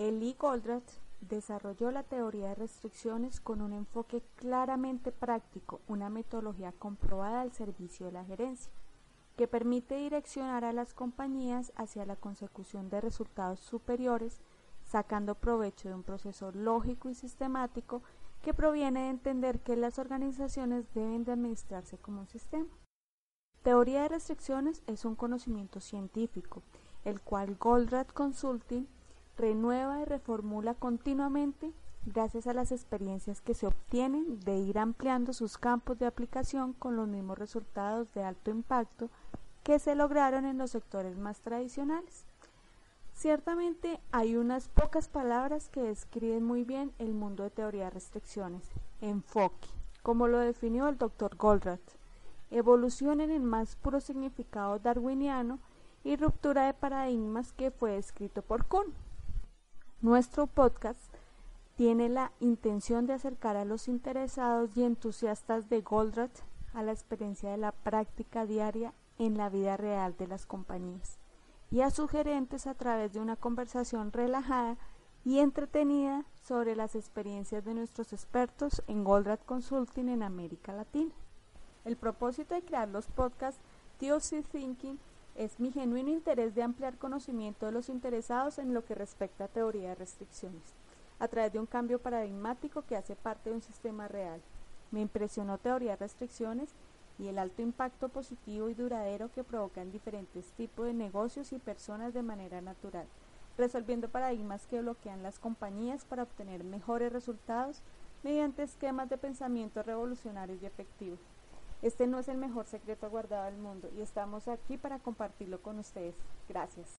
Eli Goldratt desarrolló la teoría de restricciones con un enfoque claramente práctico, una metodología comprobada al servicio de la gerencia, que permite direccionar a las compañías hacia la consecución de resultados superiores, sacando provecho de un proceso lógico y sistemático que proviene de entender que las organizaciones deben de administrarse como un sistema. Teoría de restricciones es un conocimiento científico, el cual Goldratt Consulting renueva y reformula continuamente gracias a las experiencias que se obtienen de ir ampliando sus campos de aplicación con los mismos resultados de alto impacto que se lograron en los sectores más tradicionales. Ciertamente hay unas pocas palabras que describen muy bien el mundo de teoría de restricciones. Enfoque, como lo definió el Dr. Goldratt. Evolución en el más puro significado darwiniano y ruptura de paradigmas que fue escrito por Kuhn. Nuestro podcast tiene la intención de acercar a los interesados y entusiastas de Goldratt a la experiencia de la práctica diaria en la vida real de las compañías y a sus gerentes a través de una conversación relajada y entretenida sobre las experiencias de nuestros expertos en Goldratt Consulting en América Latina. El propósito de crear los podcasts TOC Thinking es mi genuino interés de ampliar conocimiento de los interesados en lo que respecta a teoría de restricciones, a través de un cambio paradigmático que hace parte de un sistema real. Me impresionó teoría de restricciones y el alto impacto positivo y duradero que provoca en diferentes tipos de negocios y personas de manera natural, resolviendo paradigmas que bloquean las compañías para obtener mejores resultados mediante esquemas de pensamiento revolucionarios y efectivos. Este no es el mejor secreto guardado del mundo y estamos aquí para compartirlo con ustedes. Gracias.